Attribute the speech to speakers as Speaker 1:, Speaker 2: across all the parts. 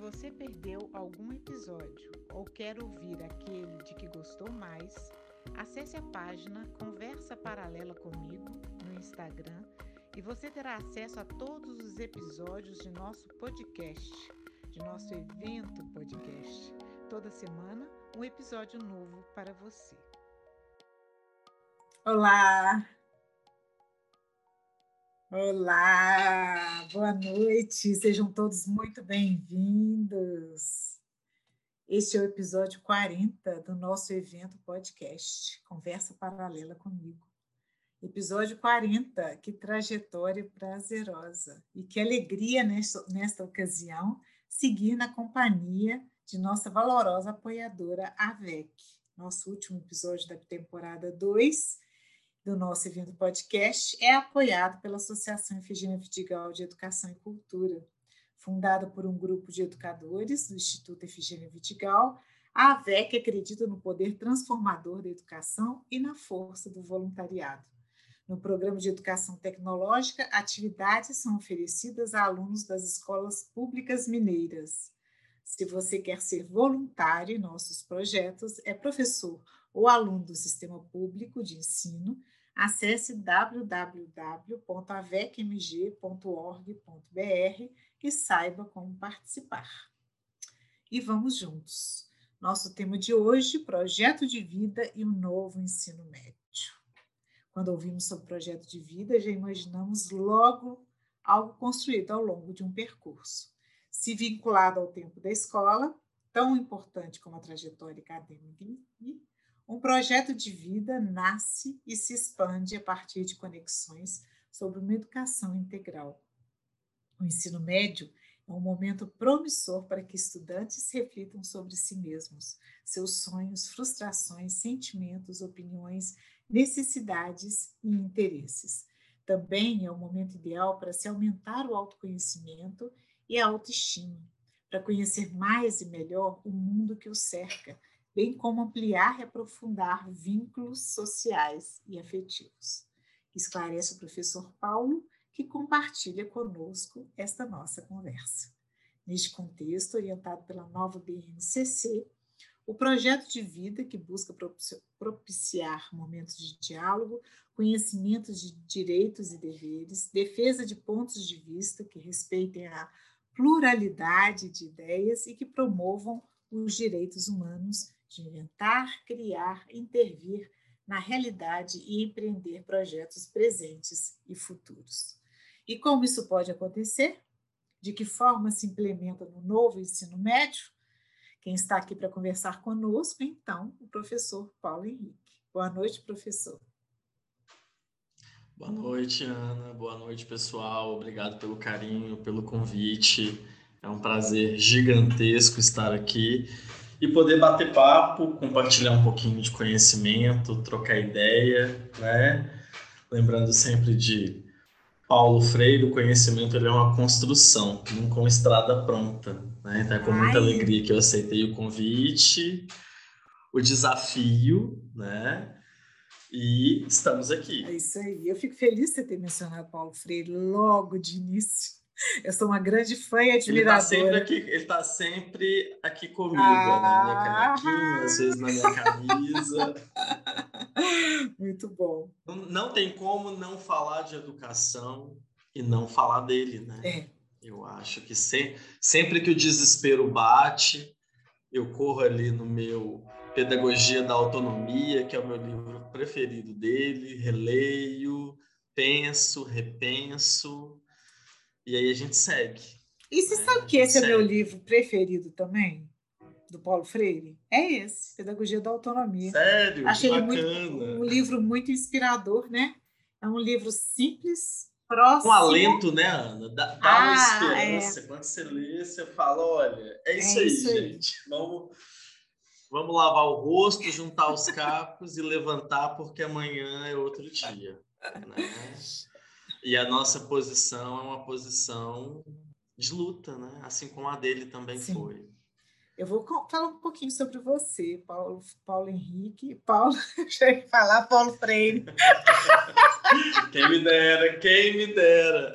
Speaker 1: Você perdeu algum episódio ou quer ouvir aquele de que gostou mais, acesse a página Conversa Paralela comigo no Instagram e você terá acesso a todos os episódios de nosso podcast, de nosso evento podcast. Toda semana, um episódio novo para você.
Speaker 2: Olá! Olá, boa noite, sejam todos muito bem-vindos. Este é o episódio 40 do nosso evento podcast, Conversa Paralela comigo. Episódio 40, que trajetória prazerosa e que alegria nesta, nesta ocasião seguir na companhia de nossa valorosa apoiadora AVEC, nosso último episódio da temporada 2 do nosso evento podcast é apoiado pela Associação Efigênia Vidigal de Educação e Cultura. Fundada por um grupo de educadores do Instituto Efigênia Vidigal, a AVEC acredita no poder transformador da educação e na força do voluntariado. No programa de educação tecnológica, atividades são oferecidas a alunos das escolas públicas mineiras. Se você quer ser voluntário em nossos projetos, é professor ou aluno do sistema público de ensino, acesse www.avecmg.org.br e saiba como participar. E vamos juntos. Nosso tema de hoje: projeto de vida e o novo ensino médio. Quando ouvimos sobre projeto de vida, já imaginamos logo algo construído ao longo de um percurso, se vinculado ao tempo da escola, tão importante como a trajetória acadêmica si, um projeto de vida nasce e se expande a partir de conexões sobre uma educação integral. O ensino médio é um momento promissor para que estudantes reflitam sobre si mesmos, seus sonhos, frustrações, sentimentos, opiniões, necessidades e interesses. Também é um momento ideal para se aumentar o autoconhecimento e a autoestima, para conhecer mais e melhor o mundo que o cerca bem como ampliar e aprofundar vínculos sociais e afetivos. Esclarece o professor Paulo, que compartilha conosco esta nossa conversa. Neste contexto, orientado pela nova BNCC, o projeto de vida que busca propiciar momentos de diálogo, conhecimento de direitos e deveres, defesa de pontos de vista que respeitem a pluralidade de ideias e que promovam os direitos humanos de inventar, criar, intervir na realidade e empreender projetos presentes e futuros. E como isso pode acontecer? De que forma se implementa no novo ensino médio? Quem está aqui para conversar conosco, então, o professor Paulo Henrique. Boa noite, professor.
Speaker 3: Boa noite, Ana. Boa noite, pessoal. Obrigado pelo carinho, pelo convite. É um prazer gigantesco estar aqui e poder bater papo, compartilhar um pouquinho de conhecimento, trocar ideia, né? Lembrando sempre de Paulo Freire, o conhecimento ele é uma construção, nunca uma estrada pronta. Né? Então é com muita Ai. alegria que eu aceitei o convite, o desafio, né? E estamos aqui.
Speaker 2: É isso aí. Eu fico feliz de ter mencionado Paulo Freire logo de início. Eu sou uma grande fã e admiradora. Ele está
Speaker 3: sempre aqui, ele tá sempre aqui comigo, ah, na minha canequinha, às vezes na minha camisa.
Speaker 2: Muito bom.
Speaker 3: Não, não, tem como não falar de educação e não falar dele, né?
Speaker 2: É.
Speaker 3: Eu acho que se, sempre que o desespero bate, eu corro ali no meu Pedagogia da Autonomia, que é o meu livro preferido dele, releio, penso, repenso, e aí a gente segue.
Speaker 2: E você né? sabe que esse segue. é meu livro preferido também? Do Paulo Freire? É esse, Pedagogia da Autonomia.
Speaker 3: Sério?
Speaker 2: Achei muito, um livro muito inspirador, né? É um livro simples, próximo.
Speaker 3: Um alento, né, Ana? Dá, dá ah, uma esperança. É. Quando você lê, você fala: olha, é isso, é aí, isso aí, gente. Vamos, vamos lavar o rosto, juntar os cacos e levantar, porque amanhã é outro dia. Né? E a nossa posição é uma posição de luta, né? Assim como a dele também Sim. foi.
Speaker 2: Eu vou falar um pouquinho sobre você, Paulo, Paulo Henrique. Paulo, deixa eu falar, Paulo Freire.
Speaker 3: quem me dera, quem me dera.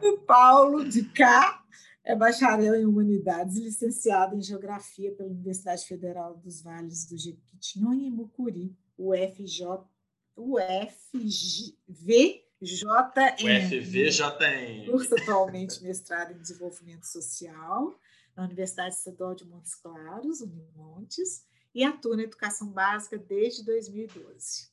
Speaker 2: O Paulo de cá é bacharel em Humanidades licenciado em Geografia pela Universidade Federal dos Vales do Jequitinhonha e Mucuri, UFJ, UFVJN.
Speaker 3: UFVJN.
Speaker 2: Curso atualmente mestrado em Desenvolvimento Social na Universidade Estadual de Montes Claros, Unimontes, e atua na educação básica desde 2012.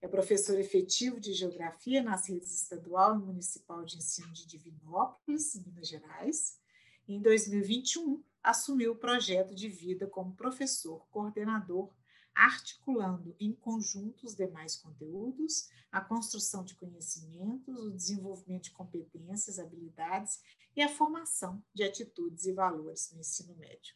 Speaker 2: É professor efetivo de Geografia nas redes estadual e municipal de ensino de Divinópolis, Minas Gerais. E em 2021, assumiu o projeto de vida como professor coordenador, articulando em conjunto os demais conteúdos, a construção de conhecimentos, o desenvolvimento de competências, habilidades e a formação de atitudes e valores no ensino médio.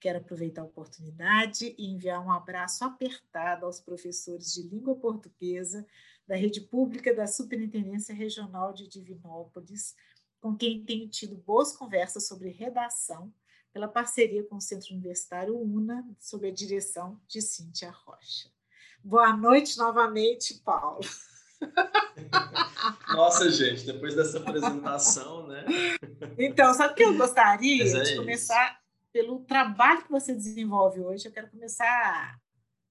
Speaker 2: Quero aproveitar a oportunidade e enviar um abraço apertado aos professores de língua portuguesa da rede pública da Superintendência Regional de Divinópolis, com quem tenho tido boas conversas sobre redação, pela parceria com o Centro Universitário UNA, sob a direção de Cíntia Rocha. Boa noite novamente, Paulo.
Speaker 3: Nossa, gente, depois dessa apresentação, né?
Speaker 2: Então, sabe o que eu gostaria é de começar pelo trabalho que você desenvolve hoje? Eu quero começar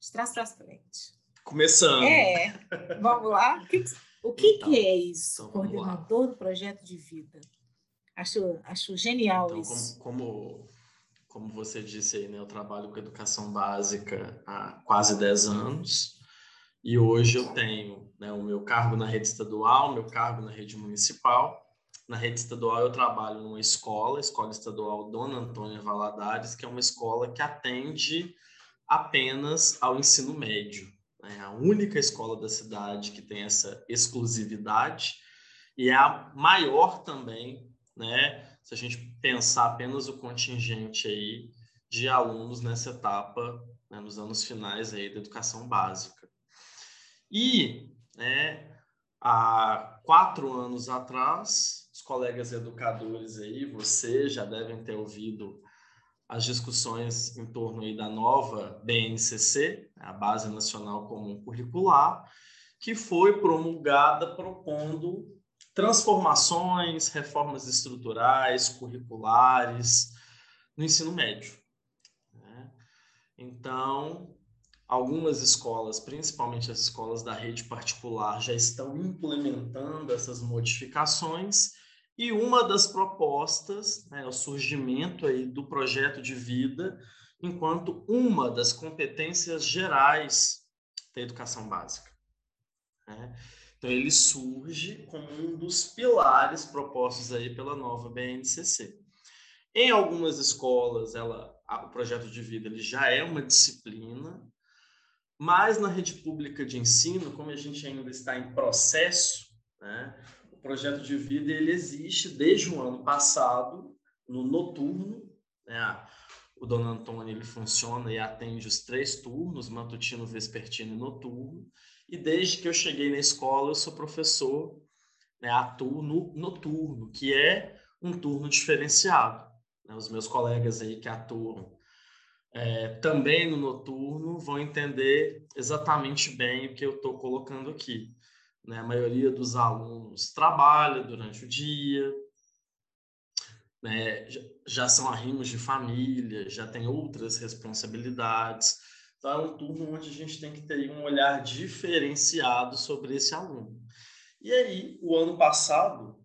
Speaker 2: de trás para frente.
Speaker 3: Começando.
Speaker 2: É, vamos lá. O que, o que, então, que é isso? Então Coordenador do projeto de vida. Acho, acho genial
Speaker 3: então,
Speaker 2: isso.
Speaker 3: Como, como, como você disse aí, né, eu trabalho com educação básica há quase 10 anos. E hoje eu tenho né, o meu cargo na rede estadual, meu cargo na rede municipal. Na rede estadual eu trabalho numa escola, Escola Estadual Dona Antônia Valadares, que é uma escola que atende apenas ao ensino médio. É a única escola da cidade que tem essa exclusividade e é a maior também, né? Se a gente pensar apenas o contingente aí de alunos nessa etapa, né, nos anos finais aí da educação básica. E né, há quatro anos atrás, os colegas educadores aí, vocês já devem ter ouvido as discussões em torno aí da nova BNCC, a Base Nacional Comum Curricular, que foi promulgada propondo transformações, reformas estruturais, curriculares no ensino médio. Né? Então, Algumas escolas, principalmente as escolas da rede particular, já estão implementando essas modificações e uma das propostas né, é o surgimento aí do projeto de vida enquanto uma das competências gerais da educação básica. Né? Então, ele surge como um dos pilares propostos aí pela nova BNCC. Em algumas escolas, ela, o projeto de vida ele já é uma disciplina, mas na rede pública de ensino, como a gente ainda está em processo, né, o projeto de vida ele existe desde o ano passado no noturno. Né, o Dona Antônio ele funciona e atende os três turnos, matutino, vespertino e noturno. E desde que eu cheguei na escola, eu sou professor, né, atuo no noturno, que é um turno diferenciado. Né, os meus colegas aí que atuam é, também no noturno vão entender exatamente bem o que eu estou colocando aqui. Né? A maioria dos alunos trabalha durante o dia, né? já são arrimos de família, já tem outras responsabilidades. Então, é um turno onde a gente tem que ter um olhar diferenciado sobre esse aluno. E aí, o ano passado,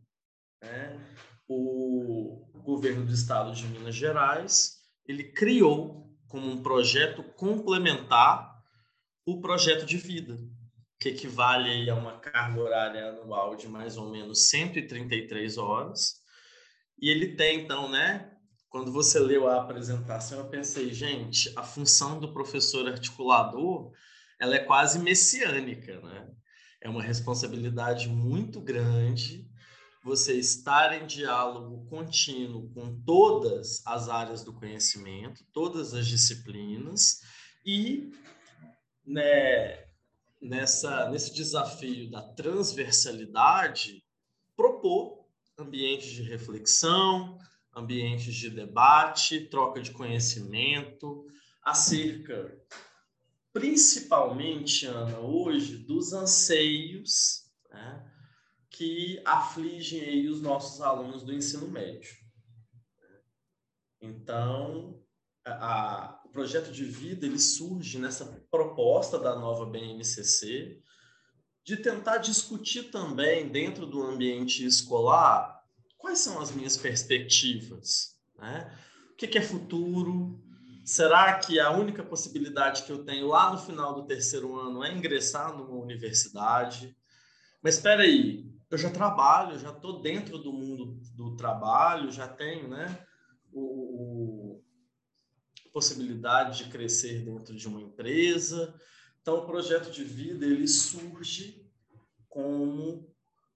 Speaker 3: né, o governo do estado de Minas Gerais, ele criou como um projeto complementar o projeto de vida, que equivale a uma carga horária anual de mais ou menos 133 horas. E ele tem, então, né? Quando você leu a apresentação, eu pensei, gente, a função do professor articulador, ela é quase messiânica, né? É uma responsabilidade muito grande você estar em diálogo contínuo com todas as áreas do conhecimento, todas as disciplinas e né, nessa nesse desafio da transversalidade propor ambientes de reflexão, ambientes de debate, troca de conhecimento acerca principalmente Ana hoje dos anseios né, que afligem aí os nossos alunos do ensino médio. Então, a, a, o projeto de vida ele surge nessa proposta da nova BNCC de tentar discutir também dentro do ambiente escolar quais são as minhas perspectivas, né? O que, que é futuro? Será que a única possibilidade que eu tenho lá no final do terceiro ano é ingressar numa universidade? Mas espera aí, eu já trabalho, já estou dentro do mundo do trabalho, já tenho, né, o, o, possibilidade de crescer dentro de uma empresa. Então, o projeto de vida ele surge como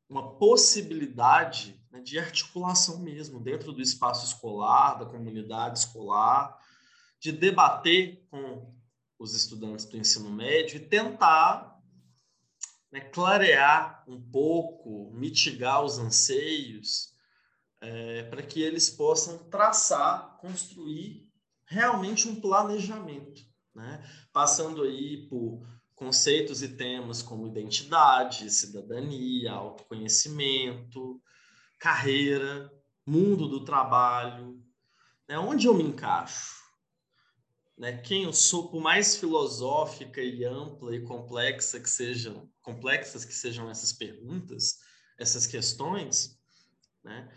Speaker 3: uma possibilidade né, de articulação mesmo dentro do espaço escolar, da comunidade escolar, de debater com os estudantes do ensino médio e tentar né, clarear um pouco, mitigar os anseios, é, para que eles possam traçar, construir realmente um planejamento, né? passando aí por conceitos e temas como identidade, cidadania, autoconhecimento, carreira, mundo do trabalho, né? onde eu me encaixo, né? Quem eu sou, por mais filosófica e ampla e complexa que sejam, complexas que sejam essas perguntas, essas questões, né?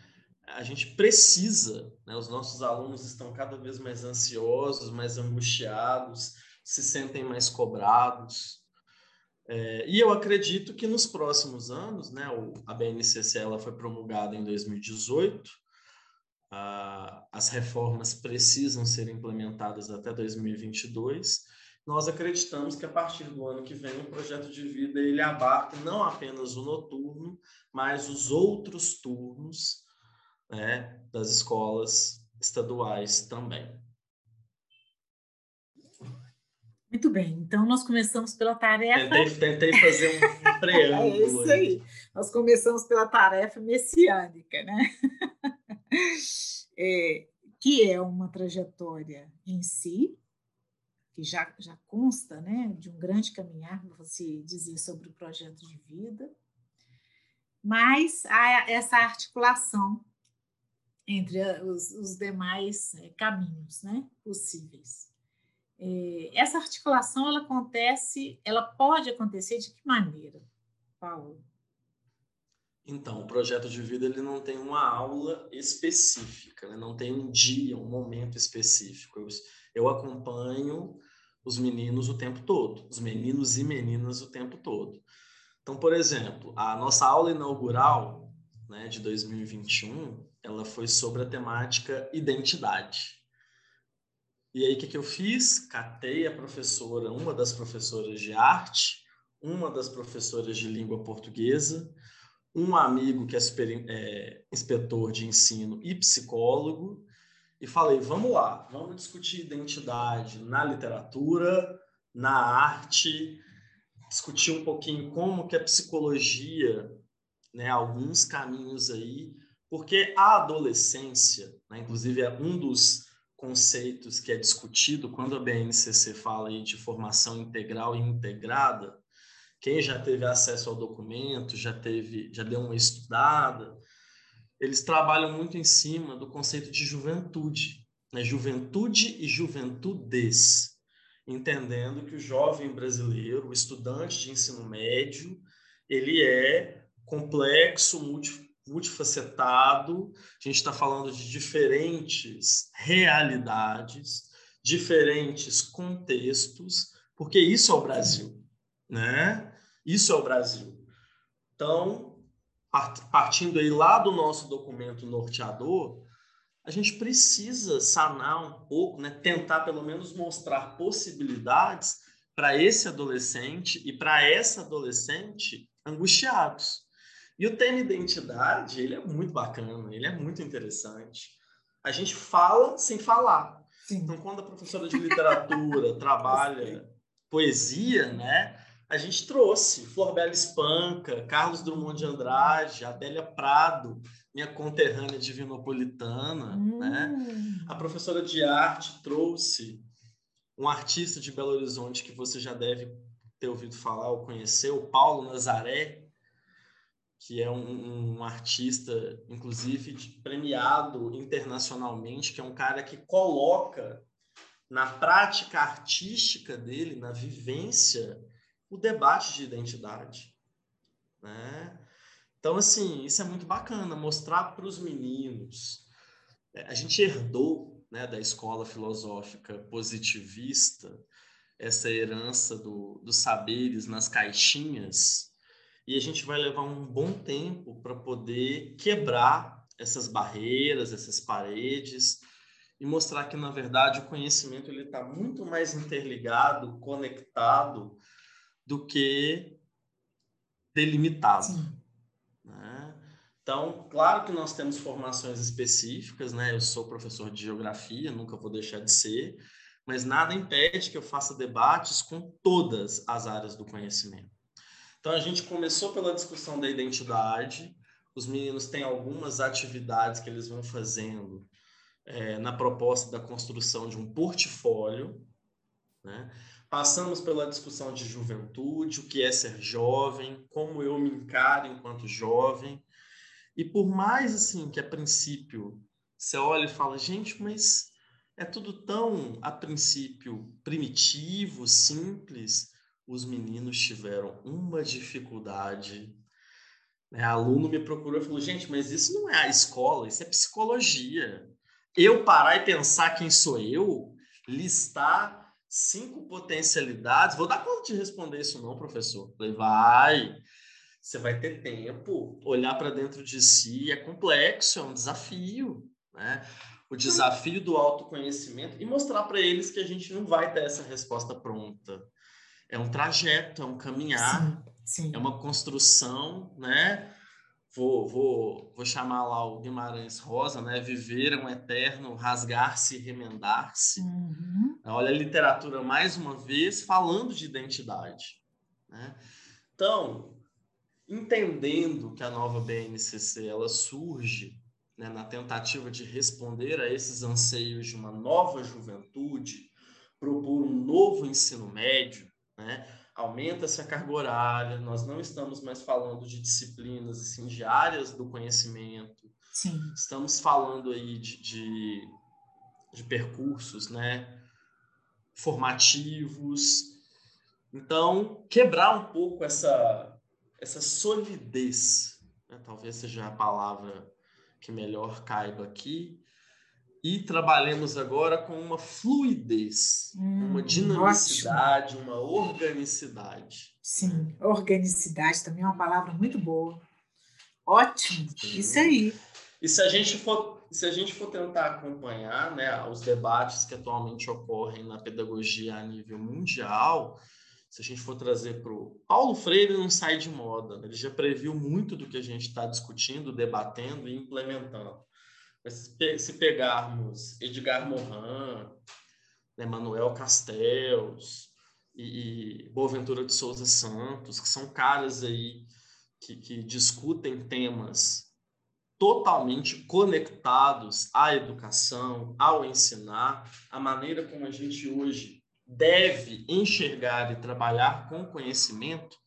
Speaker 3: A gente precisa, né? Os nossos alunos estão cada vez mais ansiosos, mais angustiados, se sentem mais cobrados. É, e eu acredito que nos próximos anos, né, a BNCC ela foi promulgada em 2018, as reformas precisam ser implementadas até 2022. Nós acreditamos que a partir do ano que vem o projeto de vida ele abarque não apenas o noturno, mas os outros turnos né, das escolas estaduais também.
Speaker 2: Muito bem, então nós começamos pela tarefa.
Speaker 3: Tentei, tentei fazer um preâmbulo.
Speaker 2: é isso aí. Nós começamos pela tarefa messiânica, né? é, que é uma trajetória em si, que já, já consta né, de um grande caminhar, para você dizer sobre o projeto de vida, mas há essa articulação entre os, os demais é, caminhos né, possíveis. É, essa articulação ela acontece, ela pode acontecer de que maneira, Paulo?
Speaker 3: Então, o projeto de vida ele não tem uma aula específica, né? não tem um dia, um momento específico. Eu, eu acompanho os meninos o tempo todo, os meninos e meninas o tempo todo. Então, por exemplo, a nossa aula inaugural né, de 2021, ela foi sobre a temática identidade. E aí, o que, que eu fiz? Catei a professora, uma das professoras de arte, uma das professoras de língua portuguesa, um amigo que é, super, é, inspetor de ensino e psicólogo, e falei: vamos lá, vamos discutir identidade na literatura, na arte, discutir um pouquinho como que a psicologia, né, alguns caminhos aí, porque a adolescência, né, inclusive é um dos conceitos que é discutido quando a BNCC fala aí de formação integral e integrada, quem já teve acesso ao documento, já teve, já deu uma estudada, eles trabalham muito em cima do conceito de juventude, né? Juventude e juventudes, entendendo que o jovem brasileiro, o estudante de ensino médio, ele é complexo, multifacetado. A gente está falando de diferentes realidades, diferentes contextos, porque isso é o Brasil, né? Isso é o Brasil. Então, partindo aí lá do nosso documento norteador, a gente precisa sanar um pouco, né? tentar pelo menos mostrar possibilidades para esse adolescente e para essa adolescente angustiados. E o tema identidade, ele é muito bacana, ele é muito interessante. A gente fala sem falar. Sim. Então, quando a professora de literatura trabalha poesia, né? A gente trouxe Florbela Espanca, Carlos Drummond de Andrade, Adélia Prado, minha conterrânea divinopolitana, hum. né? A professora de arte trouxe um artista de Belo Horizonte que você já deve ter ouvido falar ou conhecer, o Paulo Nazaré, que é um, um, artista, inclusive, premiado internacionalmente, que é um cara que coloca na prática artística dele, na vivência, o debate de identidade. Né? Então, assim, isso é muito bacana, mostrar para os meninos. É, a gente herdou né, da escola filosófica positivista essa herança do, dos saberes nas caixinhas, e a gente vai levar um bom tempo para poder quebrar essas barreiras, essas paredes e mostrar que na verdade o conhecimento ele está muito mais interligado, conectado do que delimitado. Né? Então, claro que nós temos formações específicas, né? Eu sou professor de geografia, nunca vou deixar de ser, mas nada impede que eu faça debates com todas as áreas do conhecimento. Então a gente começou pela discussão da identidade. Os meninos têm algumas atividades que eles vão fazendo é, na proposta da construção de um portfólio. Né? Passamos pela discussão de juventude, o que é ser jovem, como eu me encaro enquanto jovem. E por mais assim que a princípio você olha e fala, gente, mas é tudo tão a princípio primitivo, simples, os meninos tiveram uma dificuldade. Né? Aluno me procurou e falou: gente, mas isso não é a escola, isso é psicologia. Eu parar e pensar quem sou eu, listar cinco potencialidades, vou dar conta de responder isso, não, professor? Falei, vai. Você vai ter tempo, olhar para dentro de si é complexo, é um desafio, né? O desafio do autoconhecimento e mostrar para eles que a gente não vai ter essa resposta pronta é um trajeto, é um caminhar, sim, sim. é uma construção, né? Vou, vou, vou chamar lá o Guimarães Rosa, né? Viver um eterno rasgar-se e remendar-se. Uhum. Olha a literatura mais uma vez falando de identidade. Né? Então, entendendo que a nova BNCC ela surge né, na tentativa de responder a esses anseios de uma nova juventude, propor um novo ensino médio, né? Aumenta-se a carga horária, nós não estamos mais falando de disciplinas assim, de áreas do conhecimento.
Speaker 2: Sim.
Speaker 3: Estamos falando aí de, de, de percursos né? formativos. Então, quebrar um pouco essa, essa solidez, né? talvez seja a palavra que melhor caiba aqui, e trabalhemos agora com uma fluidez, hum, uma dinamicidade, ótimo. uma organicidade.
Speaker 2: Sim, organicidade também é uma palavra muito boa. Ótimo, Sim. isso aí.
Speaker 3: E se a gente for se a gente for tentar acompanhar né, os debates que atualmente ocorrem na pedagogia a nível mundial, se a gente for trazer para o Paulo Freire não sai de moda, né? ele já previu muito do que a gente está discutindo, debatendo e implementando. Se pegarmos Edgar Morin, né, Manuel Castells e, e Boaventura de Souza Santos, que são caras aí que, que discutem temas totalmente conectados à educação, ao ensinar, a maneira como a gente hoje deve enxergar e trabalhar com conhecimento,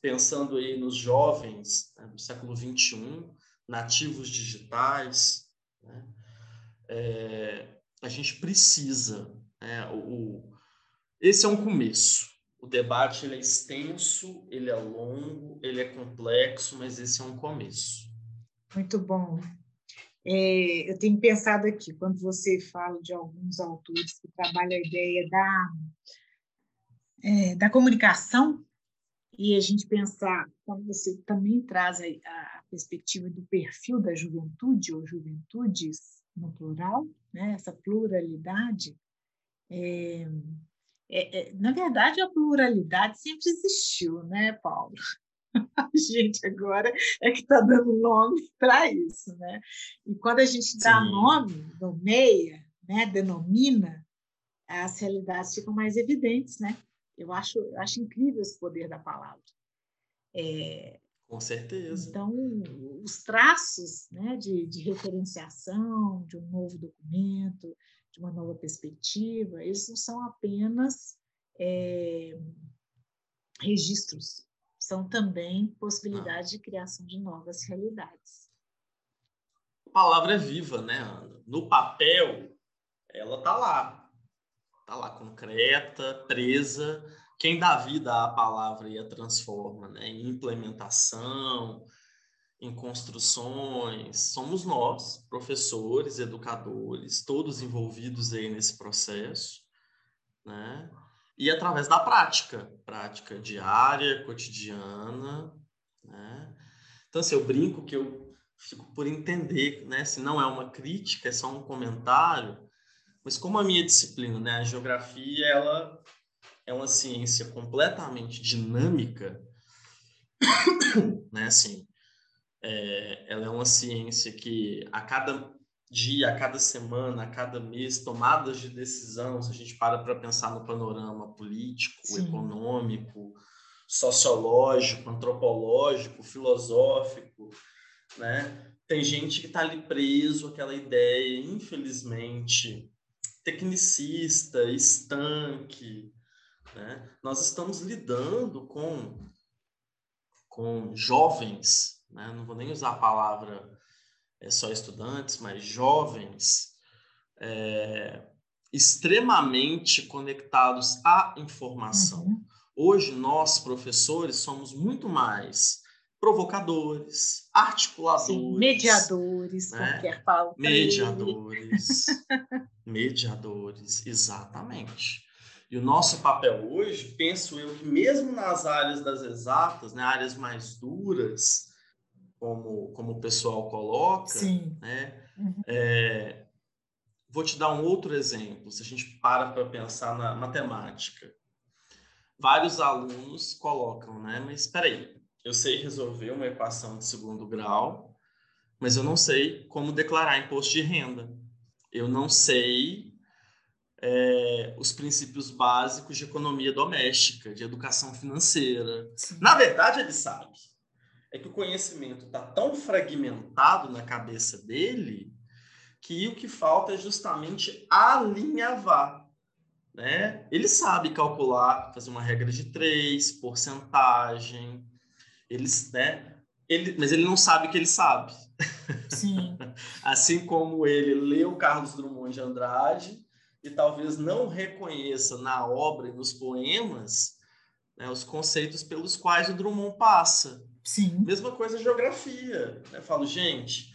Speaker 3: pensando aí nos jovens né, do século 21, nativos digitais, né? É, a gente precisa. Né? O, o, esse é um começo. O debate ele é extenso, ele é longo, ele é complexo, mas esse é um começo.
Speaker 2: Muito bom. É, eu tenho pensado aqui, quando você fala de alguns autores que trabalham a ideia da, é, da comunicação, e a gente pensar, quando você também traz a, a, perspectiva do perfil da juventude, ou juventudes no plural, né, essa pluralidade, é, é, é, na verdade, a pluralidade sempre existiu, né, Paulo? A gente agora é que está dando nome para isso, né? E quando a gente dá Sim. nome, nomeia, né, denomina, as realidades ficam mais evidentes, né? Eu acho, eu acho incrível esse poder da palavra.
Speaker 3: É, Com certeza.
Speaker 2: Então, os traços né, de, de referenciação de um novo documento, de uma nova perspectiva, eles não são apenas é, registros, são também possibilidades de criação de novas realidades.
Speaker 3: A palavra é viva, né, Ana? No papel, ela está lá. Está lá concreta, presa. Quem dá vida à palavra e a transforma, né? Em implementação, em construções, somos nós, professores, educadores, todos envolvidos aí nesse processo, né? E através da prática, prática diária, cotidiana, né? Então, assim, eu brinco que eu fico por entender, né? Se não é uma crítica, é só um comentário, mas como a minha disciplina, né, a geografia, ela é uma ciência completamente dinâmica, né, assim, é, ela é uma ciência que a cada dia, a cada semana, a cada mês, tomadas de decisão, se a gente para para pensar no panorama político, Sim. econômico, sociológico, antropológico, filosófico, né? Tem gente que está ali preso àquela ideia, infelizmente, tecnicista, estanque, né? Nós estamos lidando com com jovens né? não vou nem usar a palavra é, só estudantes, mas jovens, é, extremamente conectados à informação. Uhum. Hoje, nós, professores, somos muito mais provocadores, articuladores. Sim,
Speaker 2: mediadores, né? qualquer pauta.
Speaker 3: Mediadores. mediadores, exatamente. E o nosso papel hoje, penso eu que mesmo nas áreas das exatas, né, áreas mais duras, como, como o pessoal coloca,
Speaker 2: Sim.
Speaker 3: né? Uhum. É, vou te dar um outro exemplo. Se a gente para para pensar na matemática, vários alunos colocam, né? Mas espera aí, eu sei resolver uma equação de segundo grau, mas eu não sei como declarar imposto de renda. Eu não sei é, os princípios básicos de economia doméstica, de educação financeira. Sim. Na verdade, ele sabe é que o conhecimento está tão fragmentado na cabeça dele que o que falta é justamente alinhavar. Né? Ele sabe calcular, fazer uma regra de três, porcentagem, eles, né? ele, mas ele não sabe que ele sabe.
Speaker 2: Sim.
Speaker 3: assim como ele leu Carlos Drummond de Andrade e talvez não reconheça na obra e nos poemas né, os conceitos pelos quais o Drummond passa.
Speaker 2: Sim.
Speaker 3: Mesma coisa geografia. Né? Eu falo, gente,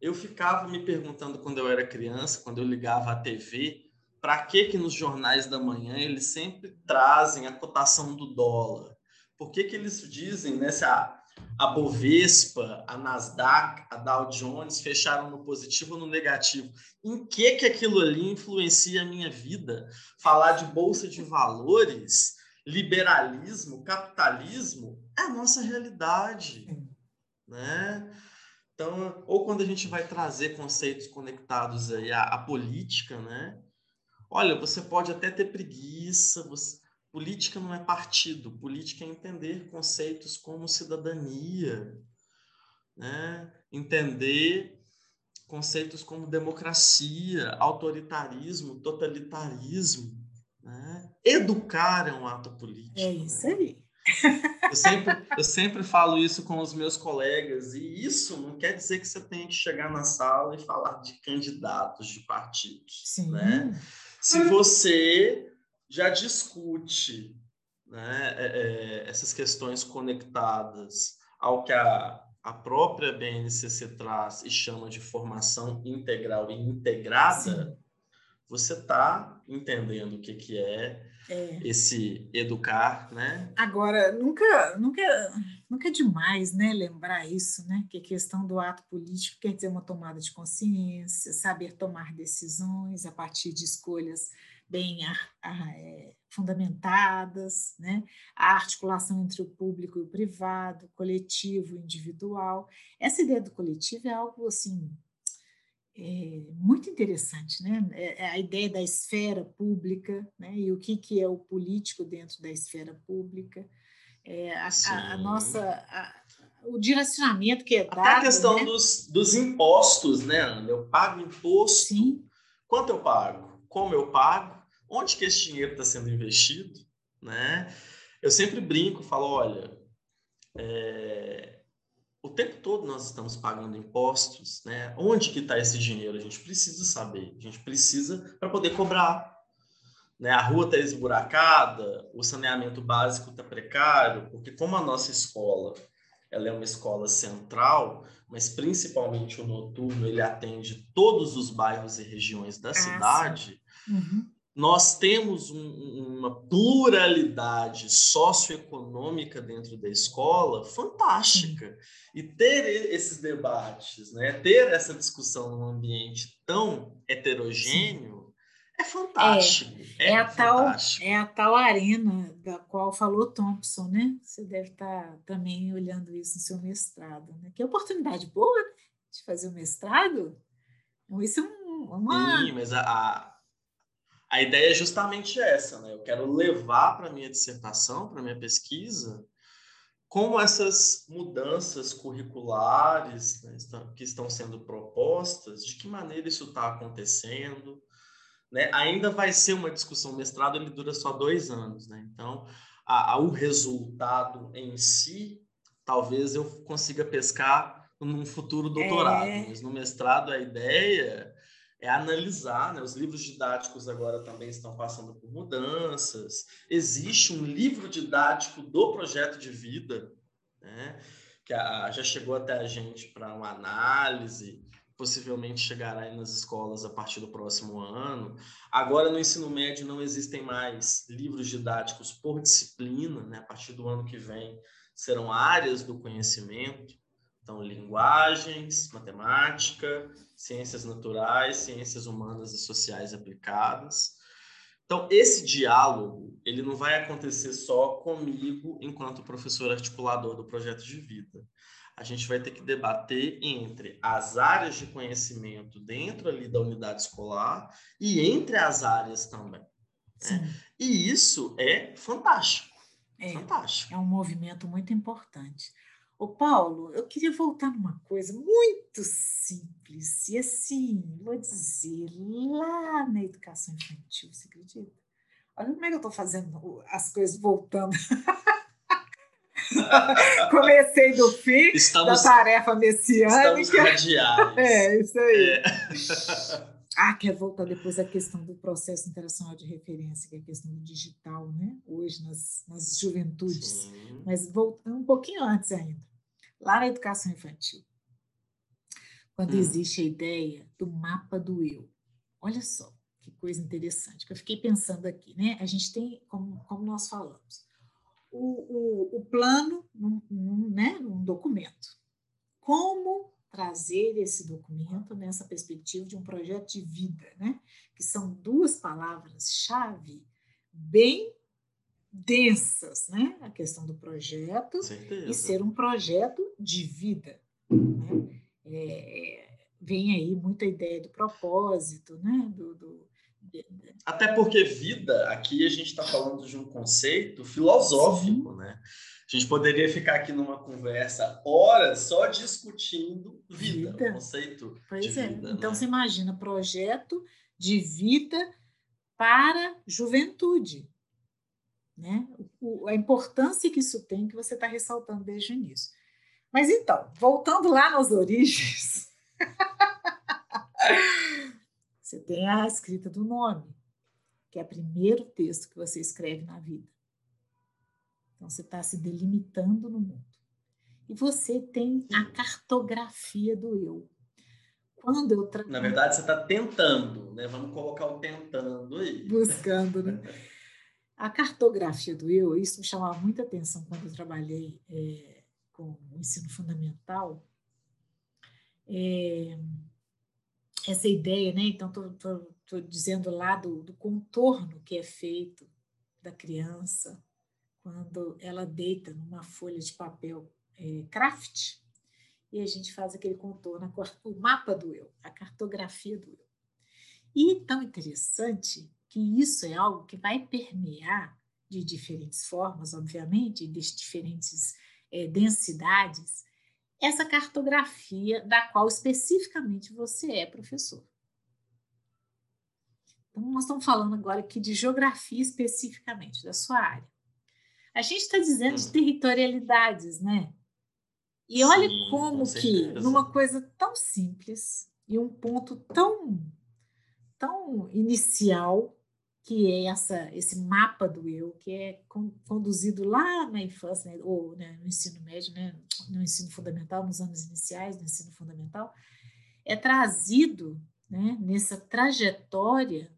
Speaker 3: eu ficava me perguntando quando eu era criança, quando eu ligava a TV, para que que nos jornais da manhã eles sempre trazem a cotação do dólar? Por que que eles dizem, né, se a, a Bovespa, a Nasdaq, a Dow Jones fecharam no positivo ou no negativo? Em que que aquilo ali influencia a minha vida? Falar de bolsa de valores liberalismo, capitalismo, é a nossa realidade, né? Então, ou quando a gente vai trazer conceitos conectados aí à, à política, né? Olha, você pode até ter preguiça, você... política não é partido, política é entender conceitos como cidadania, né? Entender conceitos como democracia, autoritarismo, totalitarismo, né? Educar é um ato político.
Speaker 2: É isso aí.
Speaker 3: Eu sempre, eu sempre falo isso com os meus colegas, e isso não quer dizer que você tenha que chegar na sala e falar de candidatos de partidos.
Speaker 2: Sim.
Speaker 3: Né? Se você já discute né, é, é, essas questões conectadas ao que a a própria BNCC traz e chama de formação integral e integrada, Sim. você está entendendo o que, que é, é, esse educar, né?
Speaker 2: Agora, nunca, nunca, nunca é demais, né, lembrar isso, né? Que a questão do ato político quer dizer uma tomada de consciência, saber tomar decisões a partir de escolhas bem a, a, é, fundamentadas, né? a articulação entre o público e o privado, coletivo individual. Essa ideia do coletivo é algo assim é, muito interessante, né? É, é a ideia da esfera pública, né? E o que, que é o político dentro da esfera pública. É, a, a, a, nossa a, o direcionamento que é dado. Até
Speaker 3: a questão né? dos, dos impostos, né, Ana? Eu pago imposto.
Speaker 2: Sim.
Speaker 3: Quanto eu pago? Como eu pago? Onde que esse dinheiro está sendo investido, né? Eu sempre brinco, falo, olha, é, o tempo todo nós estamos pagando impostos, né? Onde que está esse dinheiro? A gente precisa saber, a gente precisa para poder cobrar. Né? A rua está esburacada, o saneamento básico está precário, porque como a nossa escola ela é uma escola central, mas principalmente o noturno ele atende todos os bairros e regiões da ah, cidade. Uhum nós temos um, uma pluralidade socioeconômica dentro da escola fantástica. E ter esses debates, né, ter essa discussão num ambiente tão heterogêneo é fantástico.
Speaker 2: É, é, é a fantástico. Tal, é a tal arena da qual falou Thompson, né? Você deve estar também olhando isso no seu mestrado. Né? Que oportunidade boa né? de fazer o mestrado. Então, isso é um, uma...
Speaker 3: Sim, mas a, a a ideia é justamente essa, né? Eu quero levar para minha dissertação, para minha pesquisa, como essas mudanças curriculares né, que estão sendo propostas, de que maneira isso está acontecendo, né? Ainda vai ser uma discussão, o mestrado ele dura só dois anos, né? Então, a, a, o resultado em si, talvez eu consiga pescar num futuro doutorado, é... mas no mestrado a ideia é analisar, né? Os livros didáticos agora também estão passando por mudanças. Existe um livro didático do projeto de vida, né? Que a, já chegou até a gente para uma análise, possivelmente chegará aí nas escolas a partir do próximo ano. Agora no ensino médio não existem mais livros didáticos por disciplina, né? A partir do ano que vem serão áreas do conhecimento. Então, linguagens, matemática, ciências naturais, ciências humanas e sociais aplicadas. Então, esse diálogo, ele não vai acontecer só comigo enquanto professor articulador do projeto de vida. A gente vai ter que debater entre as áreas de conhecimento dentro ali da unidade escolar e entre as áreas também. Né? E isso é fantástico.
Speaker 2: É, fantástico. É um movimento muito importante. Ô Paulo, eu queria voltar numa coisa muito simples, e assim, vou dizer, lá na educação infantil, você acredita? Olha como é que eu estou fazendo as coisas voltando. Comecei do fim estamos, da tarefa messiânica.
Speaker 3: Estamos
Speaker 2: É, isso aí. É. Ah, quer voltar depois à questão do processo interacional de referência, que é a questão do digital, né? Hoje nas, nas juventudes. Sim. Mas voltando um pouquinho antes ainda lá na educação infantil, quando hum. existe a ideia do mapa do eu. Olha só que coisa interessante, que eu fiquei pensando aqui, né? A gente tem, como, como nós falamos, o, o, o plano num, num, né, num documento. Como trazer esse documento nessa perspectiva de um projeto de vida, né? Que são duas palavras-chave bem densas, né? A questão do projeto e ser um projeto de vida. Né? É, vem aí muita ideia do propósito, né? Do, do
Speaker 3: Até porque vida, aqui a gente está falando de um conceito filosófico, Sim. né? A gente poderia ficar aqui numa conversa horas só discutindo vida, vida. o conceito
Speaker 2: pois
Speaker 3: de
Speaker 2: é.
Speaker 3: vida.
Speaker 2: Então
Speaker 3: né?
Speaker 2: você imagina projeto de vida para juventude né? O, a importância que isso tem, que você está ressaltando desde o início. Mas então, voltando lá nas origens, você tem a escrita do nome, que é o primeiro texto que você escreve na vida. Então, você está se delimitando no mundo. e você tem a cartografia do eu. Quando eu tra...
Speaker 3: Na verdade, você está tentando, né? Vamos colocar o tentando aí.
Speaker 2: Buscando, né? A cartografia do eu, isso me chamava muita atenção quando eu trabalhei é, com o ensino fundamental. É, essa ideia, né? Então, estou dizendo lá do, do contorno que é feito da criança quando ela deita numa folha de papel é, craft e a gente faz aquele contorno, o mapa do eu, a cartografia do eu. E tão interessante que isso é algo que vai permear de diferentes formas, obviamente, de diferentes é, densidades, essa cartografia da qual especificamente você é professor. Então, nós estamos falando agora aqui de geografia especificamente, da sua área. A gente está dizendo de hum. territorialidades, né? E olha Sim, como com que, numa coisa tão simples e um ponto tão, tão inicial, que é essa, esse mapa do eu, que é conduzido lá na infância, né, ou né, no ensino médio, né, no ensino fundamental, nos anos iniciais do ensino fundamental, é trazido né, nessa trajetória,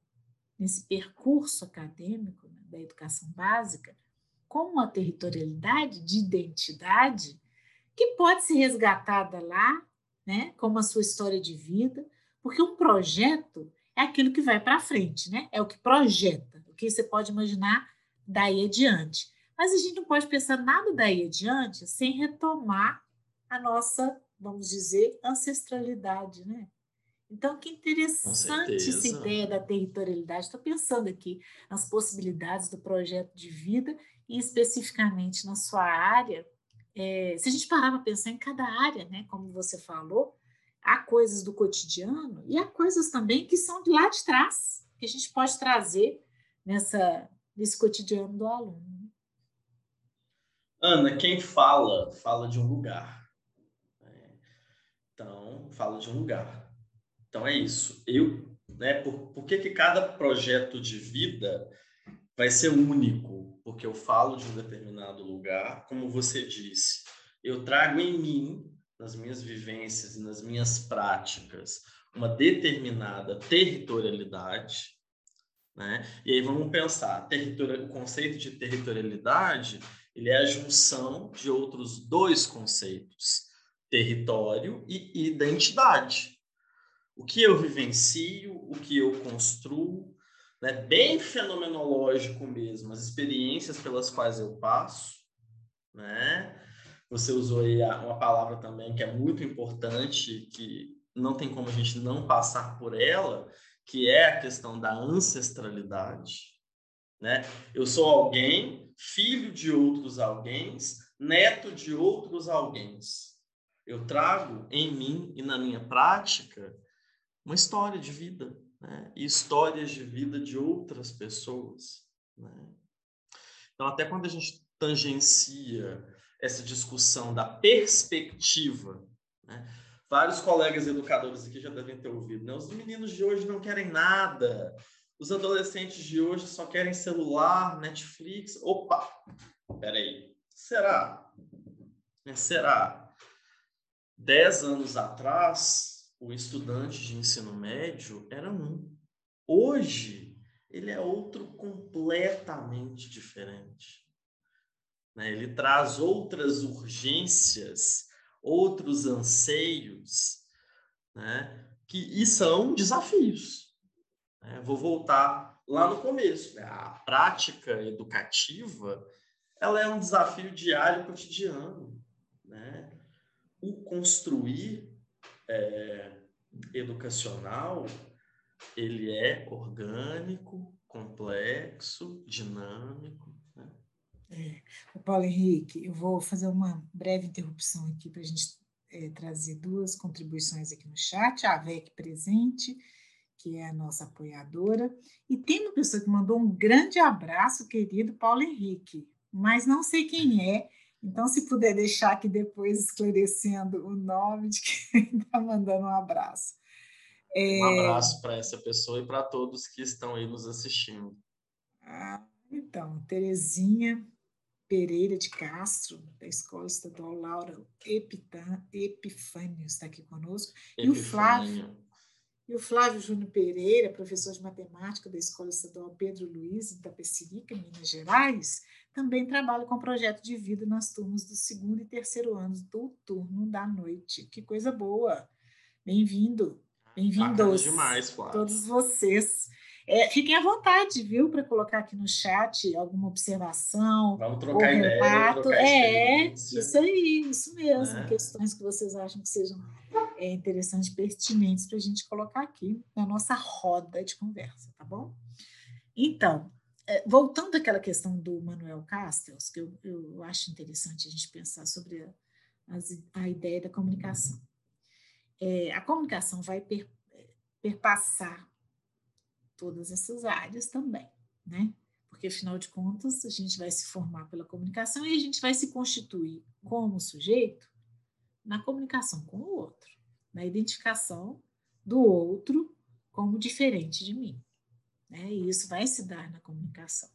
Speaker 2: nesse percurso acadêmico né, da educação básica, com uma territorialidade de identidade que pode ser resgatada lá, né, como a sua história de vida, porque um projeto é aquilo que vai para frente, né? É o que projeta, o que você pode imaginar daí adiante. Mas a gente não pode pensar nada daí adiante sem retomar a nossa, vamos dizer, ancestralidade, né? Então, que interessante essa ideia da territorialidade. Estou pensando aqui nas possibilidades do projeto de vida e especificamente na sua área. É, se a gente parar para pensar em cada área, né, como você falou, há coisas do cotidiano e há coisas também que são de lá de trás, que a gente pode trazer nessa, nesse cotidiano do aluno.
Speaker 3: Ana, quem fala, fala de um lugar. Então, fala de um lugar. Então, é isso. Eu, né, por, por que, que cada projeto de vida vai ser único? Porque eu falo de um determinado lugar, como você disse, eu trago em mim nas minhas vivências e nas minhas práticas uma determinada territorialidade, né? E aí vamos pensar, o conceito de territorialidade, ele é a junção de outros dois conceitos, território e identidade. O que eu vivencio, o que eu construo, né? bem fenomenológico mesmo, as experiências pelas quais eu passo, né? Você usou aí uma palavra também que é muito importante, que não tem como a gente não passar por ela, que é a questão da ancestralidade. Né? Eu sou alguém, filho de outros alguém, neto de outros alguém. Eu trago em mim e na minha prática uma história de vida, né? e histórias de vida de outras pessoas. Né? Então, até quando a gente tangencia essa discussão da perspectiva. Né? Vários colegas educadores aqui já devem ter ouvido. Né? Os meninos de hoje não querem nada. Os adolescentes de hoje só querem celular, Netflix. Opa! Peraí. Será? É, será? Dez anos atrás, o estudante de ensino médio era um. Hoje, ele é outro completamente diferente. Né? Ele traz outras urgências, outros anseios, né? que, e são desafios. Né? Vou voltar lá no começo. Né? A prática educativa ela é um desafio diário, cotidiano. Né? O construir é, educacional ele é orgânico, complexo, dinâmico,
Speaker 2: é, o Paulo Henrique, eu vou fazer uma breve interrupção aqui para a gente é, trazer duas contribuições aqui no chat. A VEC presente, que é a nossa apoiadora, e tem uma pessoa que mandou um grande abraço, querido Paulo Henrique, mas não sei quem é. Então, se puder deixar aqui depois esclarecendo o nome de quem está mandando um abraço.
Speaker 3: É... Um abraço para essa pessoa e para todos que estão aí nos assistindo.
Speaker 2: Ah, então, Terezinha Pereira de Castro, da Escola Estadual Laura Epifânio, está aqui conosco. Epifânio. E o Flávio, e o Flávio Júnior Pereira, professor de matemática da Escola Estadual Pedro Luiz, em Tapecerica, Minas Gerais, também trabalha com projeto de vida nas turmas do segundo e terceiro anos do turno da noite. Que coisa boa! Bem-vindo, bem-vindos
Speaker 3: demais, Flávio.
Speaker 2: todos vocês. É, fiquem à vontade, viu, para colocar aqui no chat alguma observação.
Speaker 3: Vamos trocar ideia. Relato. é,
Speaker 2: isso aí, isso mesmo. É. Questões que vocês acham que sejam é, interessantes, pertinentes para a gente colocar aqui na nossa roda de conversa, tá bom? Então, é, voltando àquela questão do Manuel Castells, que eu, eu acho interessante a gente pensar sobre a, a ideia da comunicação. É, a comunicação vai per, perpassar todas essas áreas também, né? Porque, afinal de contas, a gente vai se formar pela comunicação e a gente vai se constituir como sujeito na comunicação com o outro, na identificação do outro como diferente de mim. Né? E isso vai se dar na comunicação.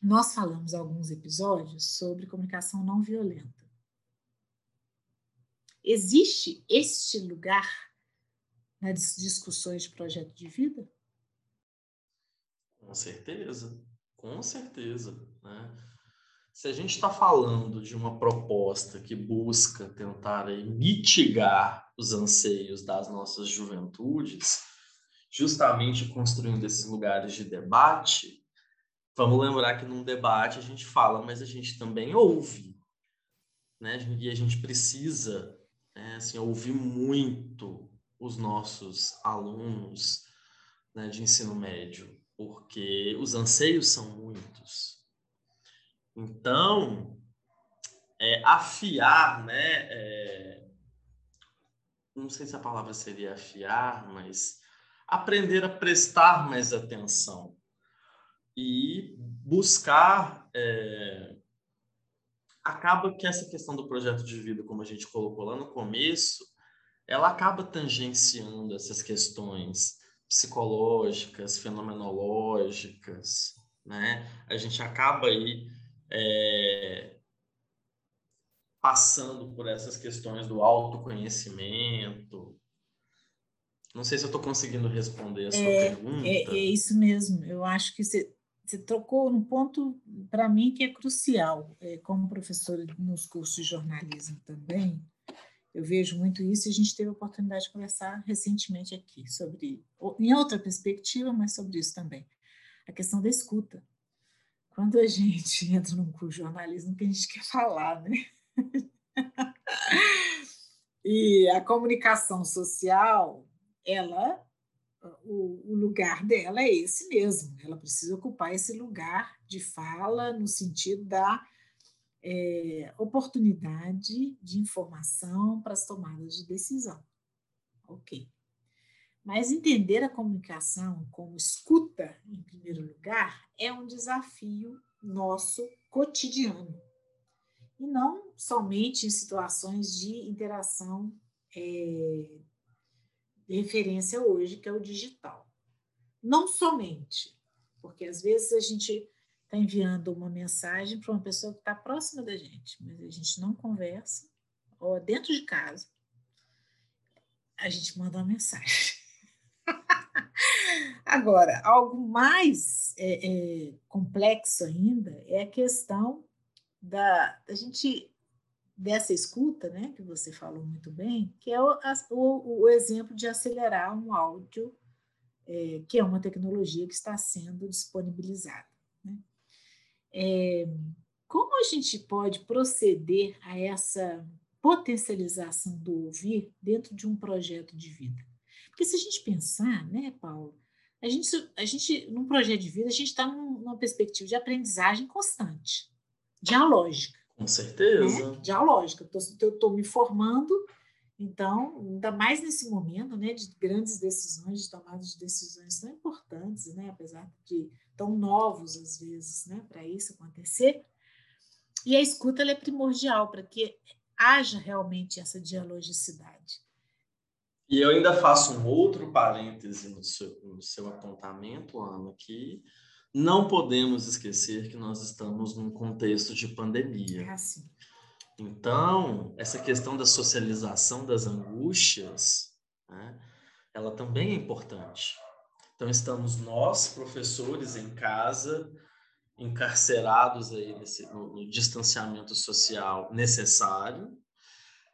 Speaker 2: Nós falamos alguns episódios sobre comunicação não violenta. Existe este lugar nas discussões de projeto de vida?
Speaker 3: Com certeza, com certeza. Né? Se a gente está falando de uma proposta que busca tentar aí, mitigar os anseios das nossas juventudes, justamente construindo esses lugares de debate, vamos lembrar que num debate a gente fala, mas a gente também ouve. Né? E a gente precisa né, assim, ouvir muito os nossos alunos né, de ensino médio, porque os anseios são muitos. Então, é, afiar, né? É, não sei se a palavra seria afiar, mas aprender a prestar mais atenção e buscar. É, acaba que essa questão do projeto de vida, como a gente colocou lá no começo, ela acaba tangenciando essas questões psicológicas, fenomenológicas, né? A gente acaba aí é, passando por essas questões do autoconhecimento. Não sei se eu estou conseguindo responder a sua
Speaker 2: é,
Speaker 3: pergunta.
Speaker 2: É, é, isso mesmo. Eu acho que você, você tocou num ponto, para mim, que é crucial, é, como professora nos cursos de jornalismo também eu vejo muito isso e a gente teve a oportunidade de conversar recentemente aqui sobre, em outra perspectiva, mas sobre isso também. A questão da escuta. Quando a gente entra num curso de jornalismo, que a gente quer falar, né? e a comunicação social, ela, o, o lugar dela é esse mesmo. Ela precisa ocupar esse lugar de fala no sentido da é, oportunidade de informação para as tomadas de decisão. Ok. Mas entender a comunicação como escuta, em primeiro lugar, é um desafio nosso cotidiano. E não somente em situações de interação é, de referência hoje, que é o digital. Não somente, porque às vezes a gente está enviando uma mensagem para uma pessoa que está próxima da gente, mas a gente não conversa, ou dentro de casa, a gente manda uma mensagem. Agora, algo mais é, é, complexo ainda é a questão da, da gente dessa escuta, né, que você falou muito bem, que é o, o, o exemplo de acelerar um áudio, é, que é uma tecnologia que está sendo disponibilizada. É, como a gente pode proceder a essa potencialização do ouvir dentro de um projeto de vida? Porque se a gente pensar, né, Paulo, a gente, a gente num projeto de vida, a gente está numa perspectiva de aprendizagem constante, dialógica.
Speaker 3: Com certeza.
Speaker 2: Né? Dialógica. Eu estou me formando, então, ainda mais nesse momento né, de grandes decisões, de tomada de decisões tão importantes, né, apesar de tão novos às vezes, né, para isso acontecer. E a escuta é primordial para que haja realmente essa dialogicidade.
Speaker 3: E eu ainda faço um outro parêntese no seu, no seu apontamento, Ana, que não podemos esquecer que nós estamos num contexto de pandemia.
Speaker 2: É assim.
Speaker 3: Então, essa questão da socialização das angústias, né, ela também é importante. Então, estamos nós, professores, em casa, encarcerados aí nesse, no, no distanciamento social necessário,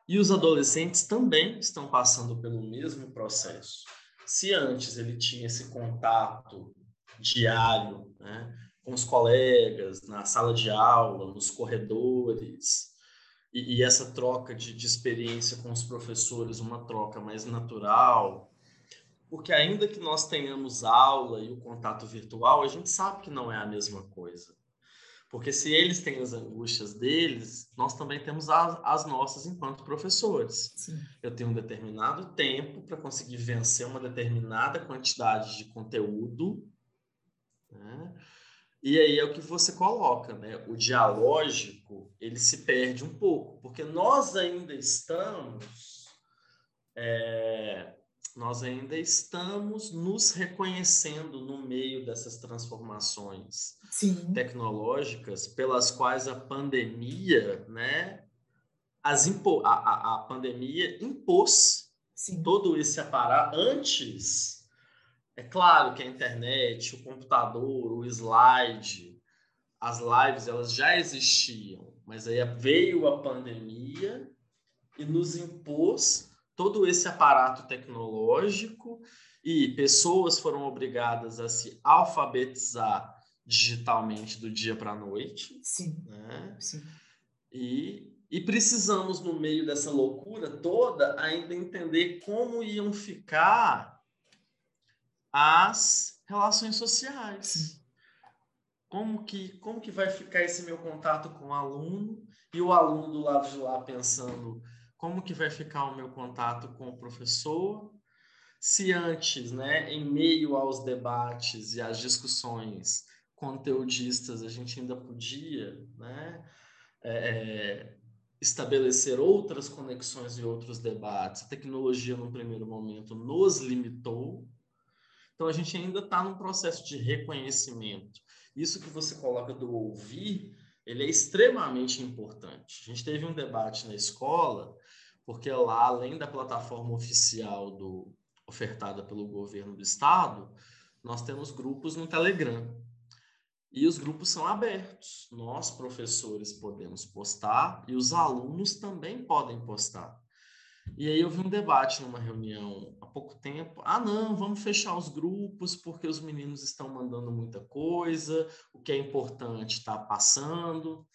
Speaker 3: e os adolescentes também estão passando pelo mesmo processo. Se antes ele tinha esse contato diário né, com os colegas, na sala de aula, nos corredores, e, e essa troca de, de experiência com os professores, uma troca mais natural, porque ainda que nós tenhamos aula e o contato virtual, a gente sabe que não é a mesma coisa. Porque se eles têm as angústias deles, nós também temos as, as nossas enquanto professores.
Speaker 2: Sim.
Speaker 3: Eu tenho um determinado tempo para conseguir vencer uma determinada quantidade de conteúdo. Né? E aí é o que você coloca, né? O dialógico, ele se perde um pouco, porque nós ainda estamos... É, nós ainda estamos nos reconhecendo no meio dessas transformações
Speaker 2: Sim.
Speaker 3: tecnológicas pelas quais a pandemia, né, as impo a, a, a pandemia impôs
Speaker 2: Sim.
Speaker 3: todo esse aparato antes. É claro que a internet, o computador, o slide, as lives, elas já existiam, mas aí veio a pandemia e nos impôs todo esse aparato tecnológico e pessoas foram obrigadas a se alfabetizar digitalmente do dia para a noite.
Speaker 2: Sim.
Speaker 3: Né?
Speaker 2: Sim.
Speaker 3: E, e precisamos, no meio dessa loucura toda, ainda entender como iam ficar as relações sociais. Como que, como que vai ficar esse meu contato com o aluno e o aluno do lado de lá pensando como que vai ficar o meu contato com o professor? Se antes, né, em meio aos debates e às discussões conteudistas, a gente ainda podia, né, é, estabelecer outras conexões e outros debates. A tecnologia, no primeiro momento, nos limitou. Então, a gente ainda está num processo de reconhecimento. Isso que você coloca do ouvir, ele é extremamente importante. A gente teve um debate na escola porque lá, além da plataforma oficial do, ofertada pelo governo do estado, nós temos grupos no Telegram. E os grupos são abertos. Nós, professores, podemos postar e os alunos também podem postar. E aí eu vi um debate numa reunião há pouco tempo. Ah, não, vamos fechar os grupos porque os meninos estão mandando muita coisa, o que é importante está passando.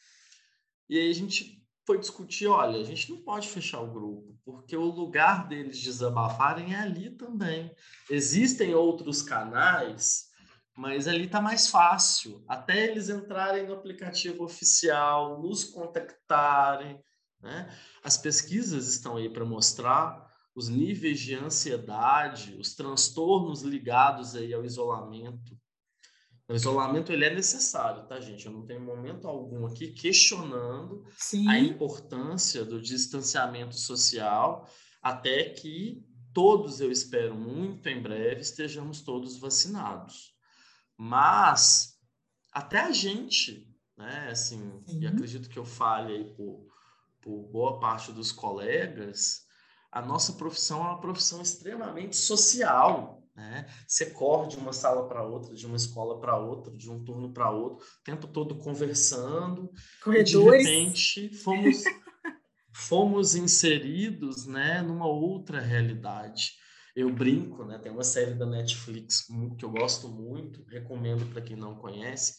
Speaker 3: E aí a gente foi discutir, olha, a gente não pode fechar o grupo, porque o lugar deles desabafarem é ali também. Existem outros canais, mas ali está mais fácil. Até eles entrarem no aplicativo oficial, nos contactarem. Né? As pesquisas estão aí para mostrar os níveis de ansiedade, os transtornos ligados aí ao isolamento o isolamento ele é necessário, tá, gente? Eu não tenho momento algum aqui questionando
Speaker 2: Sim.
Speaker 3: a importância do distanciamento social, até que todos, eu espero muito em breve, estejamos todos vacinados. Mas até a gente, né, assim,
Speaker 2: Sim.
Speaker 3: e acredito que eu fale aí por, por boa parte dos colegas, a nossa profissão é uma profissão extremamente social. Né? Você corre de uma sala para outra, de uma escola para outra, de um turno para outro, o tempo todo conversando.
Speaker 2: Corredores.
Speaker 3: E de repente fomos, fomos inseridos né, numa outra realidade. Eu brinco, né? Tem uma série da Netflix que eu gosto muito, recomendo para quem não conhece,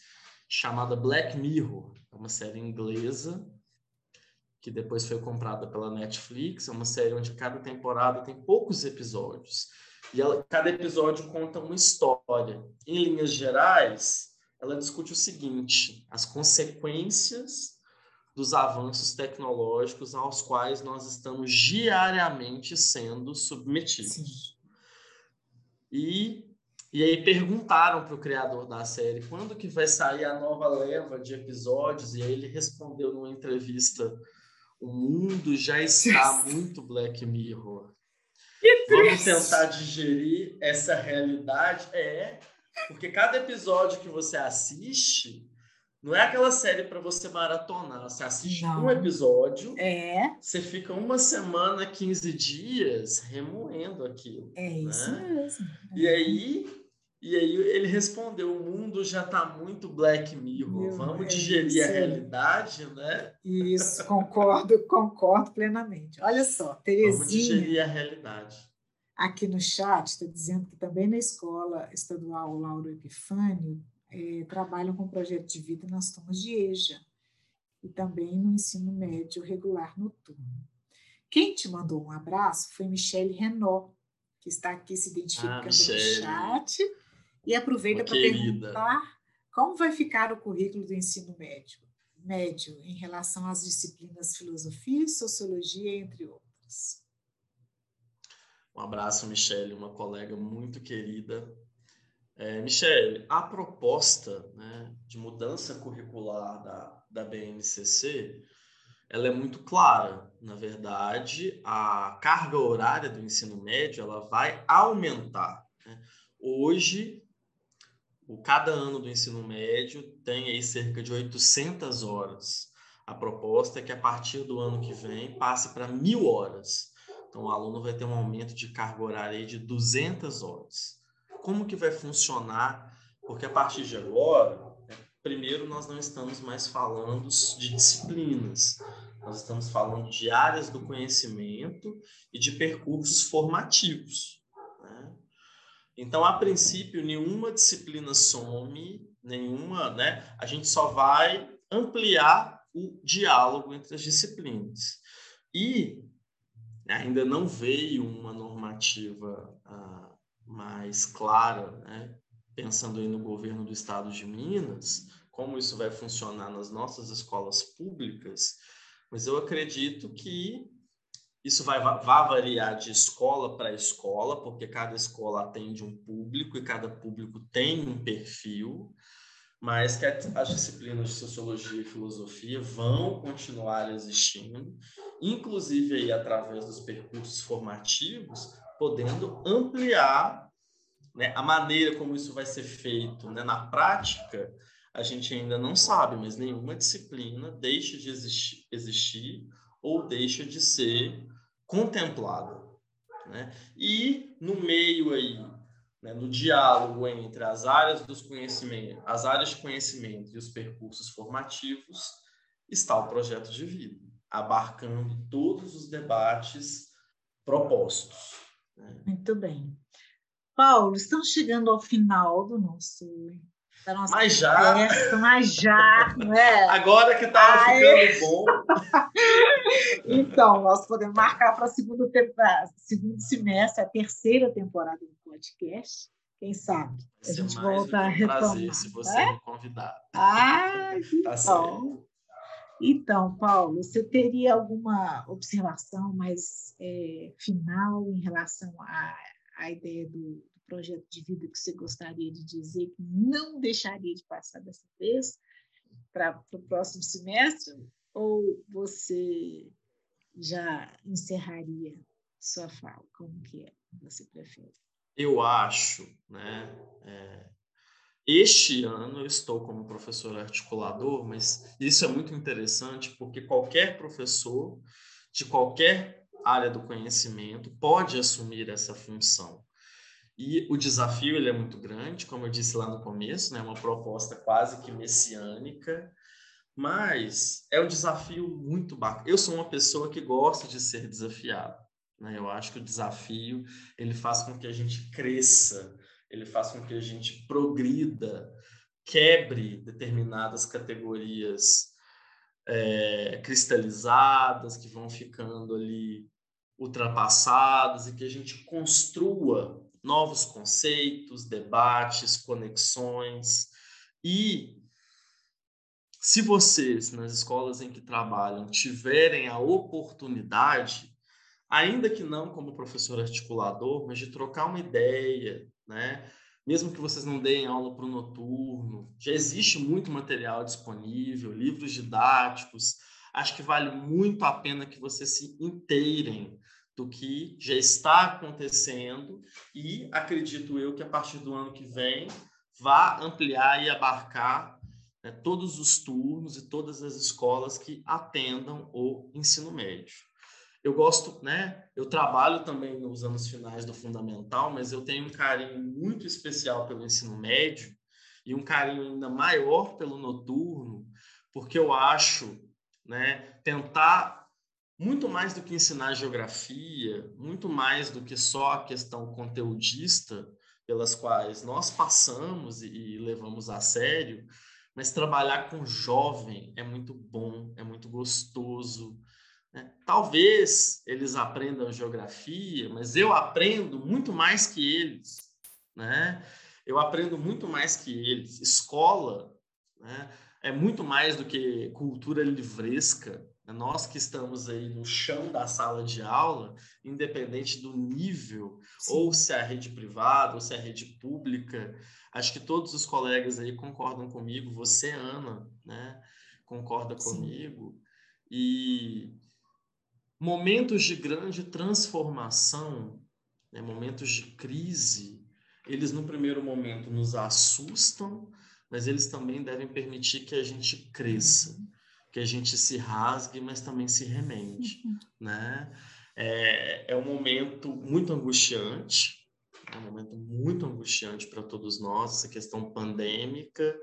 Speaker 3: chamada Black Mirror. É uma série inglesa que depois foi comprada pela Netflix. É uma série onde cada temporada tem poucos episódios e ela, cada episódio conta uma história. Em linhas gerais, ela discute o seguinte: as consequências dos avanços tecnológicos aos quais nós estamos diariamente sendo submetidos.
Speaker 2: Sim.
Speaker 3: E, e aí perguntaram para o criador da série quando que vai sair a nova leva de episódios, e aí ele respondeu numa entrevista: o mundo já está muito Black Mirror. Vamos tentar digerir essa realidade. É, Porque cada episódio que você assiste não é aquela série para você maratonar. Você assiste não. um episódio,
Speaker 2: é.
Speaker 3: você fica uma semana, 15 dias remoendo aquilo.
Speaker 2: É né? isso mesmo.
Speaker 3: E aí, e aí ele respondeu: o mundo já está muito Black Mirror. Meu Vamos é digerir isso. a realidade, né?
Speaker 2: Isso, concordo, concordo plenamente. Olha só, Terezinha.
Speaker 3: Vamos digerir a realidade.
Speaker 2: Aqui no chat está dizendo que também na escola estadual Lauro Epifânio é, trabalham com projeto de vida nas turmas de EJA e também no ensino médio regular noturno. Quem te mandou um abraço foi Michele Renault, que está aqui se identificando ah, no chat e aproveita para perguntar como vai ficar o currículo do ensino médio, médio em relação às disciplinas filosofia e sociologia, entre outras.
Speaker 3: Um abraço, Michele, uma colega muito querida é, Michele, a proposta né, de mudança curricular da, da BNCC ela é muito clara. Na verdade, a carga horária do ensino médio ela vai aumentar. Né? Hoje, o, cada ano do ensino médio tem aí cerca de 800 horas. A proposta é que a partir do ano que vem passe para mil horas. Então, o aluno vai ter um aumento de carga horária de 200 horas como que vai funcionar? Porque a partir de agora, primeiro nós não estamos mais falando de disciplinas, nós estamos falando de áreas do conhecimento e de percursos formativos. Então, a princípio, nenhuma disciplina some, nenhuma, né? A gente só vai ampliar o diálogo entre as disciplinas. E ainda não veio uma normativa ah, mais clara, né? pensando aí no governo do estado de Minas, como isso vai funcionar nas nossas escolas públicas, mas eu acredito que isso vai, vai variar de escola para escola, porque cada escola atende um público e cada público tem um perfil, mas que as disciplinas de sociologia e filosofia vão continuar existindo, inclusive aí através dos percursos formativos, podendo ampliar né, a maneira como isso vai ser feito né, na prática, a gente ainda não sabe, mas nenhuma disciplina deixa de existir, existir ou deixa de ser contemplada. Né? E no meio aí, né, no diálogo entre as áreas dos conhecimentos, as áreas de conhecimento e os percursos formativos, está o projeto de vida, abarcando todos os debates propostos.
Speaker 2: Muito bem. Paulo, estamos chegando ao final do nosso. Da nossa
Speaker 3: mas já.
Speaker 2: mas já, não é?
Speaker 3: Agora que estava ficando bom.
Speaker 2: então, nós podemos marcar para temporada, segundo semestre, a terceira temporada do podcast. Quem sabe?
Speaker 3: a gente volta a retomar. Prazer, se você é? me convidar.
Speaker 2: Ah, tá bom. Então, Paulo, você teria alguma observação mais é, final em relação à, à ideia do, do, projeto de vida que você gostaria de dizer que não deixaria de passar dessa vez para o próximo semestre? Ou você já encerraria sua fala? Como que é? Você prefere?
Speaker 3: Eu acho, né? É este ano eu estou como professor articulador, mas isso é muito interessante porque qualquer professor de qualquer área do conhecimento pode assumir essa função. E o desafio ele é muito grande, como eu disse lá no começo, né, uma proposta quase que messiânica, mas é um desafio muito bacana. Eu sou uma pessoa que gosta de ser desafiado. Né? Eu acho que o desafio ele faz com que a gente cresça, ele faz com que a gente progrida, quebre determinadas categorias é, cristalizadas que vão ficando ali ultrapassadas e que a gente construa novos conceitos, debates, conexões e se vocês nas escolas em que trabalham tiverem a oportunidade, ainda que não como professor articulador, mas de trocar uma ideia, né? Mesmo que vocês não deem aula para o noturno, já existe muito material disponível, livros didáticos. Acho que vale muito a pena que vocês se inteirem do que já está acontecendo e acredito eu que a partir do ano que vem vá ampliar e abarcar né, todos os turnos e todas as escolas que atendam o ensino médio. Eu gosto, né? Eu trabalho também nos anos finais do fundamental, mas eu tenho um carinho muito especial pelo ensino médio e um carinho ainda maior pelo noturno, porque eu acho, né, tentar muito mais do que ensinar geografia, muito mais do que só a questão conteudista pelas quais nós passamos e, e levamos a sério, mas trabalhar com jovem é muito bom, é muito gostoso. Né? Talvez eles aprendam geografia, mas eu aprendo muito mais que eles. Né? Eu aprendo muito mais que eles. Escola né? é muito mais do que cultura livresca. Nós que estamos aí no chão da sala de aula, independente do nível, Sim. ou se é a rede privada, ou se é a rede pública, acho que todos os colegas aí concordam comigo, você, Ana, né, concorda Sim. comigo, e momentos de grande transformação, né, momentos de crise, eles no primeiro momento nos assustam, mas eles também devem permitir que a gente cresça. Uhum que a gente se rasgue, mas também se remende, uhum. né? É, é um momento muito angustiante, é um momento muito angustiante para todos nós, essa questão pandêmica,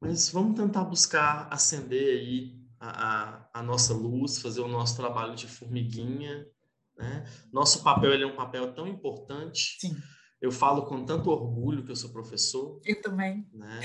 Speaker 3: mas vamos tentar buscar acender aí a, a, a nossa luz, fazer o nosso trabalho de formiguinha, né? Nosso papel ele é um papel tão importante.
Speaker 2: Sim.
Speaker 3: Eu falo com tanto orgulho que eu sou professor.
Speaker 2: Eu também.
Speaker 3: Né?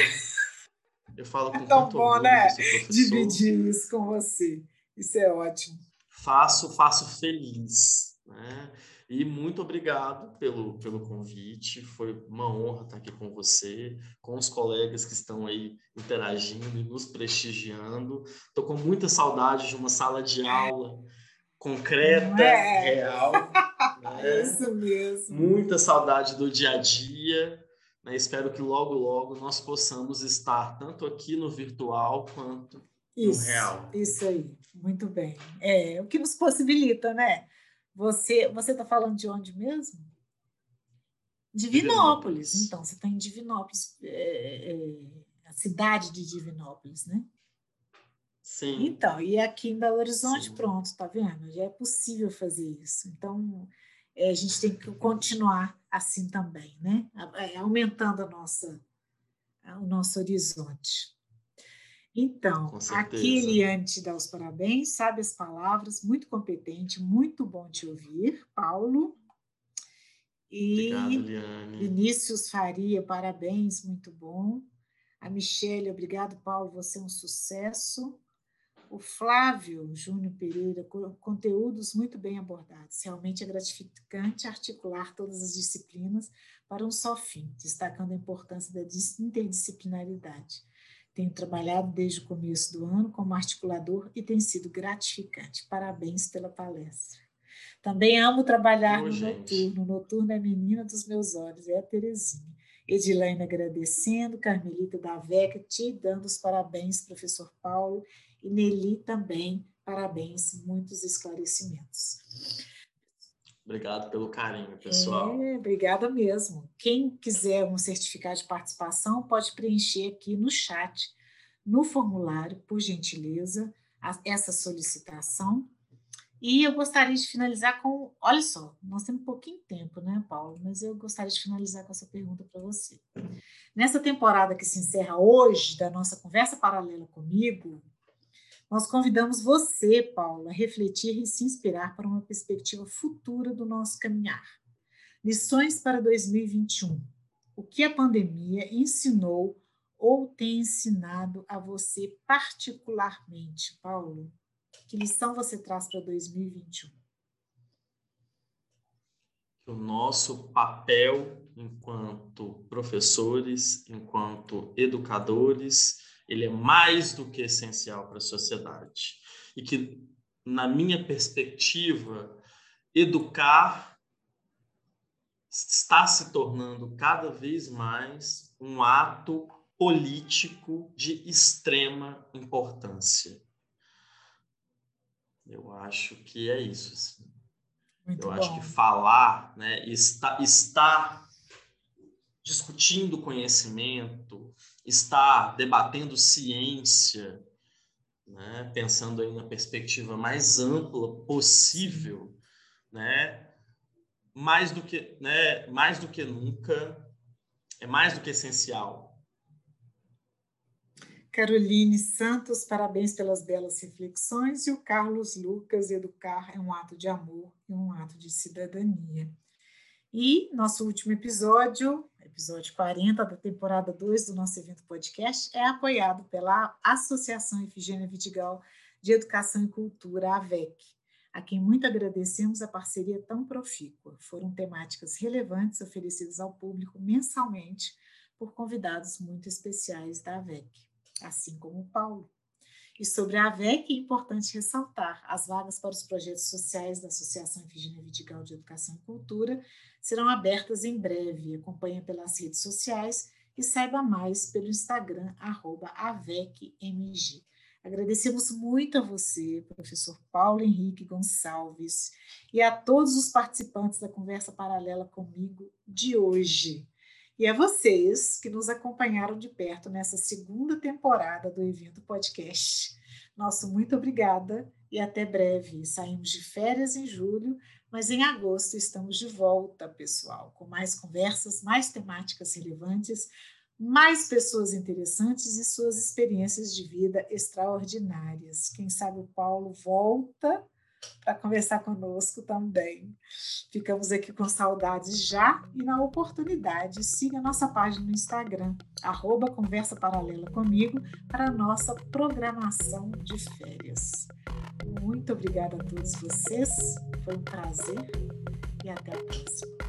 Speaker 3: Eu falo com
Speaker 2: é tão bom, né? Dividir isso com você. Isso é ótimo.
Speaker 3: Faço, faço feliz. Né? E muito obrigado pelo, pelo convite. Foi uma honra estar aqui com você, com os colegas que estão aí interagindo e nos prestigiando. Estou com muita saudade de uma sala de aula concreta, é. real.
Speaker 2: Né? Isso mesmo.
Speaker 3: Muita saudade do dia a dia. Né? Espero que logo, logo nós possamos estar tanto aqui no virtual quanto
Speaker 2: isso,
Speaker 3: no real.
Speaker 2: Isso aí, muito bem. É o que nos possibilita, né? Você você está falando de onde mesmo? Divinópolis. Divinópolis. Então, você está em Divinópolis, é, é, a cidade de Divinópolis, né?
Speaker 3: Sim.
Speaker 2: Então, e aqui em Belo Horizonte, Sim. pronto, tá vendo? Já é possível fazer isso. Então, é, a gente tem que continuar assim também, né? É, aumentando a nossa, o nosso horizonte. Então, aqui Eliane te dá os parabéns, sabe as palavras, muito competente, muito bom te ouvir, Paulo.
Speaker 3: E Obrigado,
Speaker 2: Vinícius Faria, parabéns, muito bom. A Michele, obrigado, Paulo, você é um sucesso. O Flávio Júnior Pereira, conteúdos muito bem abordados. Realmente é gratificante articular todas as disciplinas para um só fim, destacando a importância da interdisciplinaridade. Tenho trabalhado desde o começo do ano como articulador e tem sido gratificante. Parabéns pela palestra. Também amo trabalhar no gente. noturno. Noturno é a menina dos meus olhos, é a Terezinha. Edilaine agradecendo, Carmelita da Veca te dando os parabéns, professor Paulo, e Nelly também, parabéns, muitos esclarecimentos.
Speaker 3: Obrigado pelo carinho, pessoal.
Speaker 2: É, obrigada mesmo. Quem quiser um certificado de participação, pode preencher aqui no chat, no formulário, por gentileza, essa solicitação. E eu gostaria de finalizar com. Olha só, nós temos pouquinho tempo, né, Paulo? Mas eu gostaria de finalizar com essa pergunta para você. Nessa temporada que se encerra hoje, da nossa conversa paralela comigo, nós convidamos você, Paula, a refletir e se inspirar para uma perspectiva futura do nosso caminhar. Lições para 2021. O que a pandemia ensinou ou tem ensinado a você particularmente, Paulo? Que lição você traz para 2021?
Speaker 3: O nosso papel enquanto professores, enquanto educadores, ele é mais do que essencial para a sociedade. E que, na minha perspectiva, educar está se tornando cada vez mais um ato político de extrema importância. Eu acho que é isso. Assim. Eu bom. acho que falar, né, estar, estar discutindo conhecimento, está debatendo ciência, né? pensando aí na perspectiva mais ampla possível, né? mais do que, né? mais do que nunca, é mais do que essencial.
Speaker 2: Caroline Santos, parabéns pelas belas reflexões. E o Carlos Lucas, educar é um ato de amor e um ato de cidadania. E nosso último episódio, episódio 40 da temporada 2 do nosso evento podcast, é apoiado pela Associação Efigênia Vidigal de Educação e Cultura, AVEC, a quem muito agradecemos a parceria tão profícua. Foram temáticas relevantes oferecidas ao público mensalmente por convidados muito especiais da AVEC, assim como o Paulo. E sobre a AVEC, é importante ressaltar: as vagas para os projetos sociais da Associação Efigênia Vidigal de Educação e Cultura serão abertas em breve. Acompanhe pelas redes sociais e saiba mais pelo Instagram, AVECMG. Agradecemos muito a você, professor Paulo Henrique Gonçalves, e a todos os participantes da conversa paralela comigo de hoje. E a vocês que nos acompanharam de perto nessa segunda temporada do evento podcast. Nosso muito obrigada e até breve. Saímos de férias em julho, mas em agosto estamos de volta, pessoal, com mais conversas, mais temáticas relevantes, mais pessoas interessantes e suas experiências de vida extraordinárias. Quem sabe o Paulo volta para conversar conosco também. Ficamos aqui com saudades já e na oportunidade, siga nossa página no Instagram, arroba Conversa Paralela comigo, para a nossa programação de férias. Muito obrigada a todos vocês, foi um prazer e até a próxima.